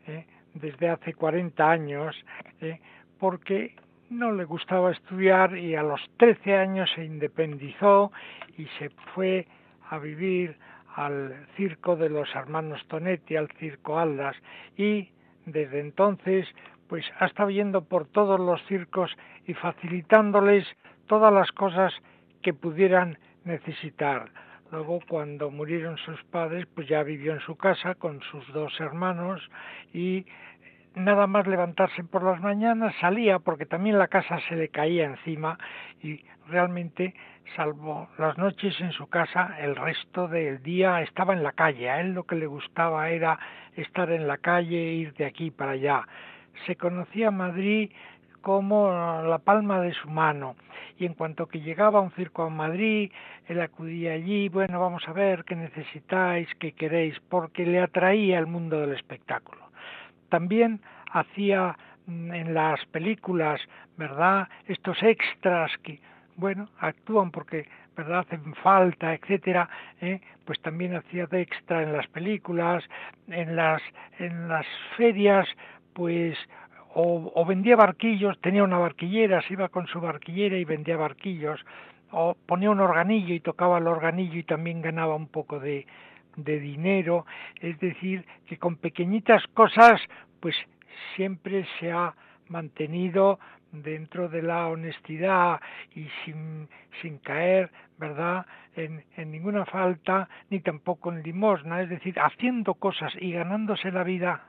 eh, desde hace 40 años, eh, porque no le gustaba estudiar y a los 13 años se independizó y se fue a vivir al circo de los hermanos Tonetti, al circo Aldas, y desde entonces pues ha estado yendo por todos los circos y facilitándoles todas las cosas que pudieran necesitar. Luego, cuando murieron sus padres, pues ya vivió en su casa con sus dos hermanos y nada más levantarse por las mañanas salía porque también la casa se le caía encima y realmente salvo las noches en su casa el resto del día estaba en la calle. A él lo que le gustaba era estar en la calle ir de aquí para allá. Se conocía Madrid como la palma de su mano. Y en cuanto que llegaba un circo a Madrid, él acudía allí, bueno, vamos a ver qué necesitáis, qué queréis, porque le atraía el mundo del espectáculo. También hacía mm, en las películas, ¿verdad? Estos extras que, bueno, actúan porque, ¿verdad? Hacen falta, etcétera, ¿eh? pues también hacía de extra en las películas, en las, en las ferias, pues o, o, vendía barquillos, tenía una barquillera, se iba con su barquillera y vendía barquillos, o ponía un organillo y tocaba el organillo y también ganaba un poco de, de dinero, es decir, que con pequeñitas cosas, pues siempre se ha mantenido dentro de la honestidad y sin, sin caer, ¿verdad?, en, en, ninguna falta, ni tampoco en limosna, es decir, haciendo cosas y ganándose la vida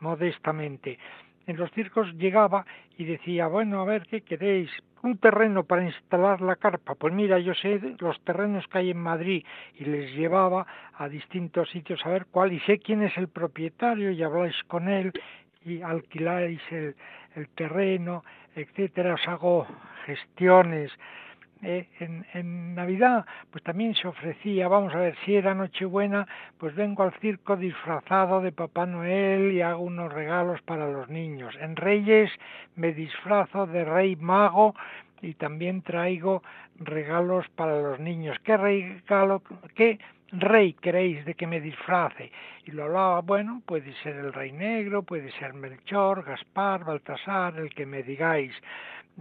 modestamente. En los circos llegaba y decía, bueno, a ver, ¿qué queréis? un terreno para instalar la carpa, pues mira, yo sé los terrenos que hay en Madrid y les llevaba a distintos sitios a ver cuál y sé quién es el propietario y habláis con él y alquiláis el, el terreno, etcétera, os hago gestiones. Eh, en, en, Navidad, pues también se ofrecía, vamos a ver, si era Nochebuena, pues vengo al circo disfrazado de Papá Noel y hago unos regalos para los niños. En Reyes me disfrazo de Rey Mago y también traigo regalos para los niños. ¿Qué regalo, qué rey queréis de que me disfrace? Y lo hablaba, bueno, puede ser el rey negro, puede ser Melchor, Gaspar, Baltasar, el que me digáis.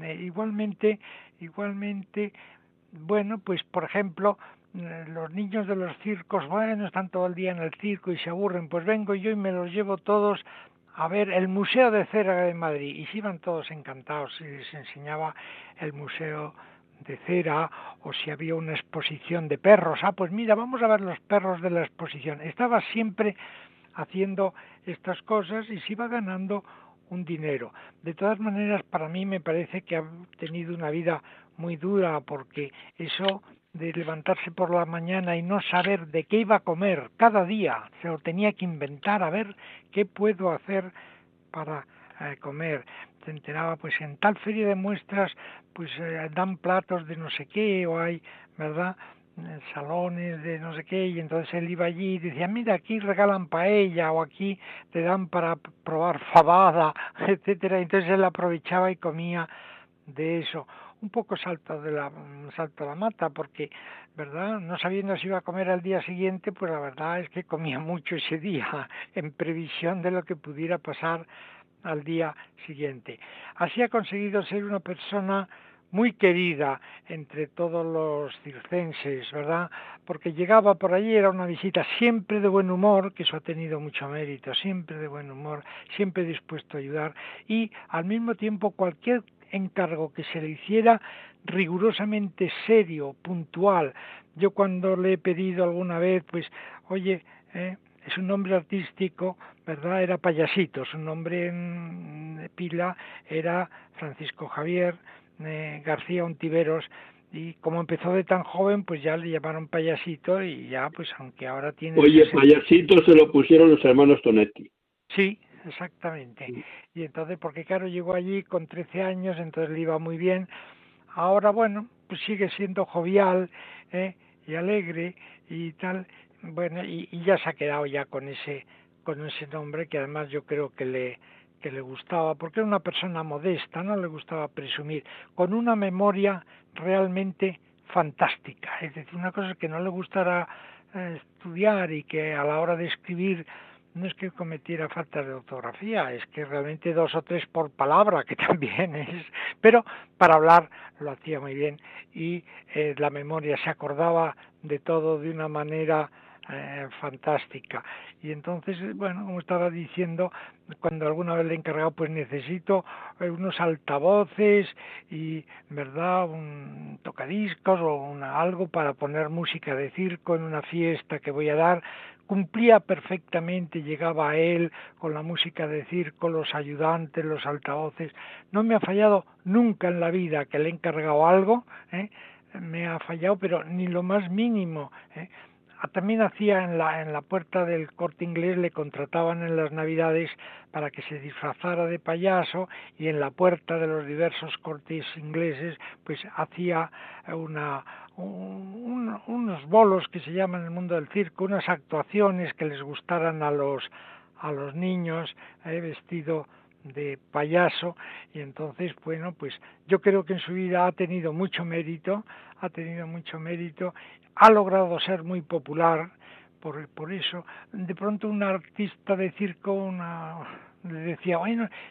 Eh, igualmente, igualmente, bueno, pues por ejemplo, eh, los niños de los circos, bueno, están todo el día en el circo y se aburren, pues vengo yo y me los llevo todos a ver el Museo de Cera de Madrid y se iban todos encantados y les enseñaba el Museo de Cera o si había una exposición de perros. Ah, pues mira, vamos a ver los perros de la exposición. Estaba siempre haciendo estas cosas y se iba ganando un dinero. De todas maneras, para mí me parece que ha tenido una vida muy dura porque eso de levantarse por la mañana y no saber de qué iba a comer cada día, se lo tenía que inventar a ver qué puedo hacer para eh, comer. Se enteraba, pues en tal feria de muestras, pues eh, dan platos de no sé qué, o hay, ¿verdad? Eh, salones de no sé qué y entonces él iba allí y decía mira aquí regalan paella o aquí te dan para probar fabada etcétera. Entonces él aprovechaba y comía de eso. Un poco salto de la salto a la mata porque verdad no sabiendo si iba a comer al día siguiente pues la verdad es que comía mucho ese día en previsión de lo que pudiera pasar al día siguiente. Así ha conseguido ser una persona muy querida entre todos los circenses, ¿verdad? Porque llegaba por allí, era una visita siempre de buen humor, que eso ha tenido mucho mérito, siempre de buen humor, siempre dispuesto a ayudar y al mismo tiempo cualquier encargo que se le hiciera rigurosamente serio, puntual. Yo cuando le he pedido alguna vez, pues, oye, eh, es un nombre artístico, ¿verdad? Era Payasito, su nombre en pila era Francisco Javier eh, García Ontiveros, y como empezó de tan joven, pues ya le llamaron Payasito y ya, pues aunque ahora tiene... Oye, Payasito se lo pusieron los hermanos Tonetti. Sí, exactamente. Y entonces, porque claro, llegó allí con 13 años, entonces le iba muy bien. Ahora, bueno, pues sigue siendo jovial ¿eh? y alegre y tal bueno y, ya se ha quedado ya con ese con ese nombre que además yo creo que le que le gustaba porque era una persona modesta no le gustaba presumir con una memoria realmente fantástica. Es decir una cosa que no le gustara eh, estudiar y que a la hora de escribir no es que cometiera falta de ortografía, es que realmente dos o tres por palabra, que también es, pero para hablar lo hacía muy bien y eh, la memoria se acordaba de todo de una manera eh, fantástica. Y entonces, bueno, como estaba diciendo, cuando alguna vez le he encargado, pues necesito eh, unos altavoces y, ¿verdad?, un tocadiscos o una, algo para poner música de circo en una fiesta que voy a dar. Cumplía perfectamente, llegaba a él con la música de circo, los ayudantes, los altavoces. No me ha fallado nunca en la vida que le he encargado algo, ¿eh? me ha fallado, pero ni lo más mínimo. ¿eh? Ah, también hacía en la, en la puerta del corte inglés, le contrataban en las navidades para que se disfrazara de payaso y en la puerta de los diversos cortes ingleses pues hacía una, unos bolos que se llaman en el mundo del circo, unas actuaciones que les gustaran a los, a los niños, eh, vestido de payaso. Y entonces bueno pues yo creo que en su vida ha tenido mucho mérito ha tenido mucho mérito ha logrado ser muy popular por, por eso. De pronto un artista de circo le decía,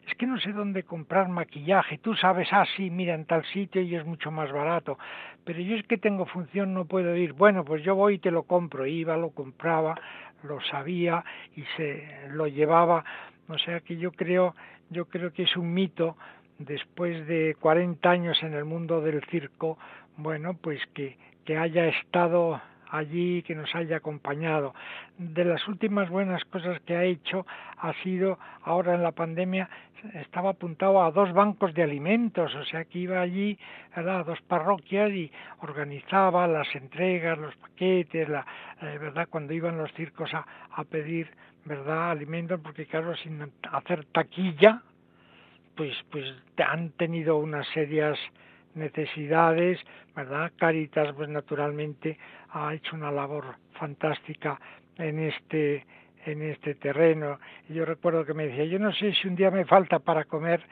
es que no sé dónde comprar maquillaje, tú sabes, ah, mira, en tal sitio y es mucho más barato, pero yo es que tengo función, no puedo ir, bueno, pues yo voy y te lo compro, iba, lo compraba, lo sabía y se lo llevaba, o sea que yo creo, yo creo que es un mito, después de 40 años en el mundo del circo, bueno, pues que, que haya estado allí, que nos haya acompañado. De las últimas buenas cosas que ha hecho ha sido, ahora en la pandemia, estaba apuntado a dos bancos de alimentos, o sea que iba allí a dos parroquias y organizaba las entregas, los paquetes, la, eh, verdad cuando iban los circos a, a pedir verdad alimentos, porque claro sin hacer taquilla, pues pues han tenido unas serias necesidades, ¿verdad? Caritas, pues naturalmente ha hecho una labor fantástica en este en este terreno. Y yo recuerdo que me decía, yo no sé si un día me falta para comer,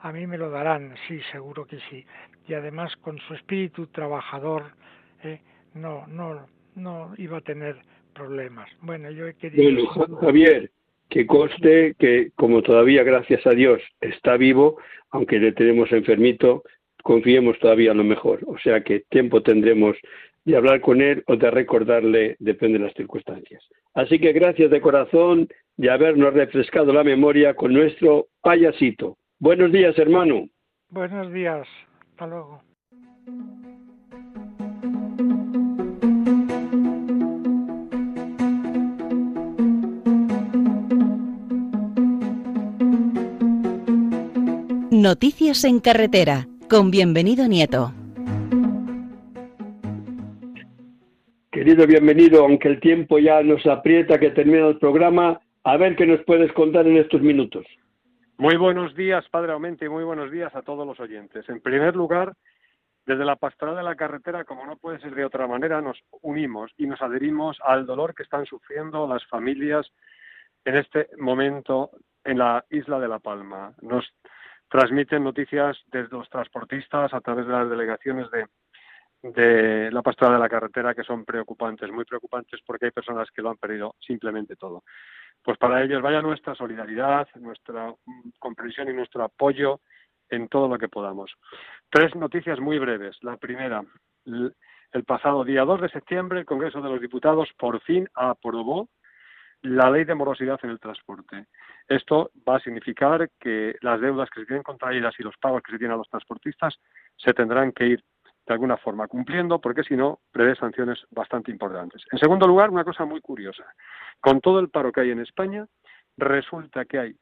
a mí me lo darán, sí, seguro que sí. Y además con su espíritu trabajador, ¿eh? no, no, no iba a tener problemas. Bueno, yo he querido... Bueno, Javier, que conste que como todavía, gracias a Dios, está vivo, aunque le tenemos enfermito, confiemos todavía en lo mejor. O sea que tiempo tendremos de hablar con él o de recordarle, depende de las circunstancias. Así que gracias de corazón de habernos refrescado la memoria con nuestro payasito. Buenos días, hermano. Buenos días. Hasta luego. Noticias en carretera con bienvenido Nieto. Querido bienvenido, aunque el tiempo ya nos aprieta que termine el programa, a ver qué nos puedes contar en estos minutos. Muy buenos días, Padre Aumente, y muy buenos días a todos los oyentes. En primer lugar, desde la pastoral de la carretera, como no puede ser de otra manera, nos unimos y nos adherimos al dolor que están sufriendo las familias en este momento en la isla de La Palma. Nos transmiten noticias desde los transportistas a través de las delegaciones de, de la pastoral de la carretera que son preocupantes, muy preocupantes porque hay personas que lo han perdido simplemente todo. Pues para ellos vaya nuestra solidaridad, nuestra comprensión y nuestro apoyo en todo lo que podamos. Tres noticias muy breves. La primera, el pasado día 2 de septiembre el Congreso de los Diputados por fin aprobó la ley de morosidad en el transporte. Esto va a significar que las deudas que se tienen contraídas y los pagos que se tienen a los transportistas se tendrán que ir de alguna forma cumpliendo, porque si no, prevé sanciones bastante importantes. En segundo lugar, una cosa muy curiosa. Con todo el paro que hay en España, resulta que hay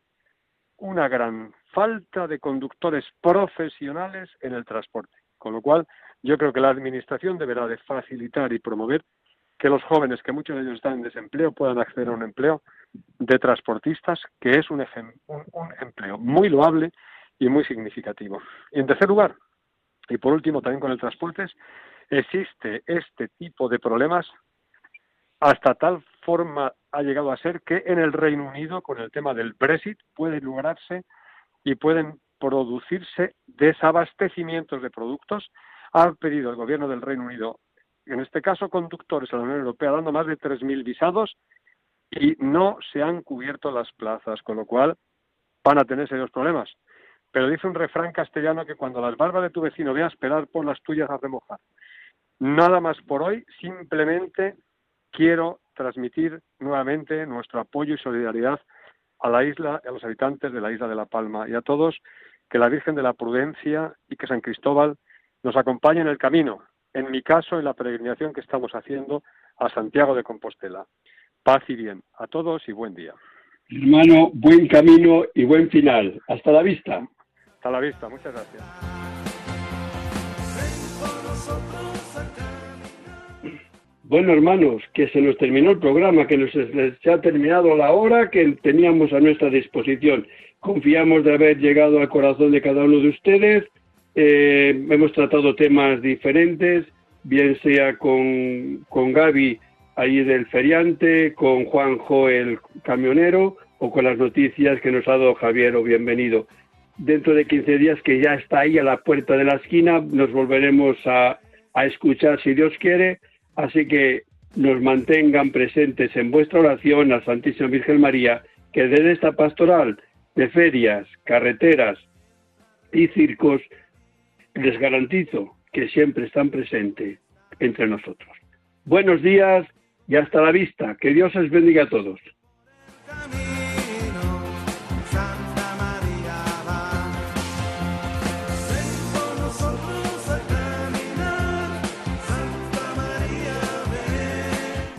una gran falta de conductores profesionales en el transporte. Con lo cual, yo creo que la Administración deberá de facilitar y promover que los jóvenes, que muchos de ellos están en desempleo, puedan acceder a un empleo de transportistas, que es un, un empleo muy loable y muy significativo. Y en tercer lugar, y por último, también con el transporte, existe este tipo de problemas hasta tal forma ha llegado a ser que en el Reino Unido, con el tema del Brexit, puede lograrse y pueden producirse desabastecimientos de productos. Ha pedido el gobierno del Reino Unido, en este caso conductores a la Unión Europea, dando más de 3.000 visados y no se han cubierto las plazas, con lo cual van a tener serios problemas. Pero dice un refrán castellano que cuando las barbas de tu vecino veas esperar por las tuyas a remojar. Nada más por hoy, simplemente quiero transmitir nuevamente nuestro apoyo y solidaridad a la isla, a los habitantes de la isla de La Palma y a todos, que la Virgen de la Prudencia y que San Cristóbal nos acompañe en el camino, en mi caso, en la peregrinación que estamos haciendo a Santiago de Compostela. Paz y bien a todos y buen día. Hermano, buen camino y buen final. Hasta la vista. Hasta la vista, muchas gracias. Bueno, hermanos, que se nos terminó el programa, que nos se ha terminado la hora que teníamos a nuestra disposición. Confiamos de haber llegado al corazón de cada uno de ustedes. Eh, hemos tratado temas diferentes, bien sea con, con Gaby ahí del feriante, con Juanjo el camionero o con las noticias que nos ha dado Javier o bienvenido dentro de 15 días, que ya está ahí a la puerta de la esquina, nos volveremos a, escuchar si Dios quiere. Así que nos mantengan presentes en vuestra oración al Santísima Virgen María, que desde esta pastoral de ferias, carreteras y circos les garantizo que siempre están presentes entre nosotros. Buenos días y hasta la vista. Que Dios os bendiga a todos.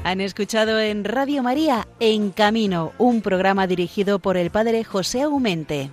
Han escuchado en Radio María En Camino, un programa dirigido por el padre José Aumente.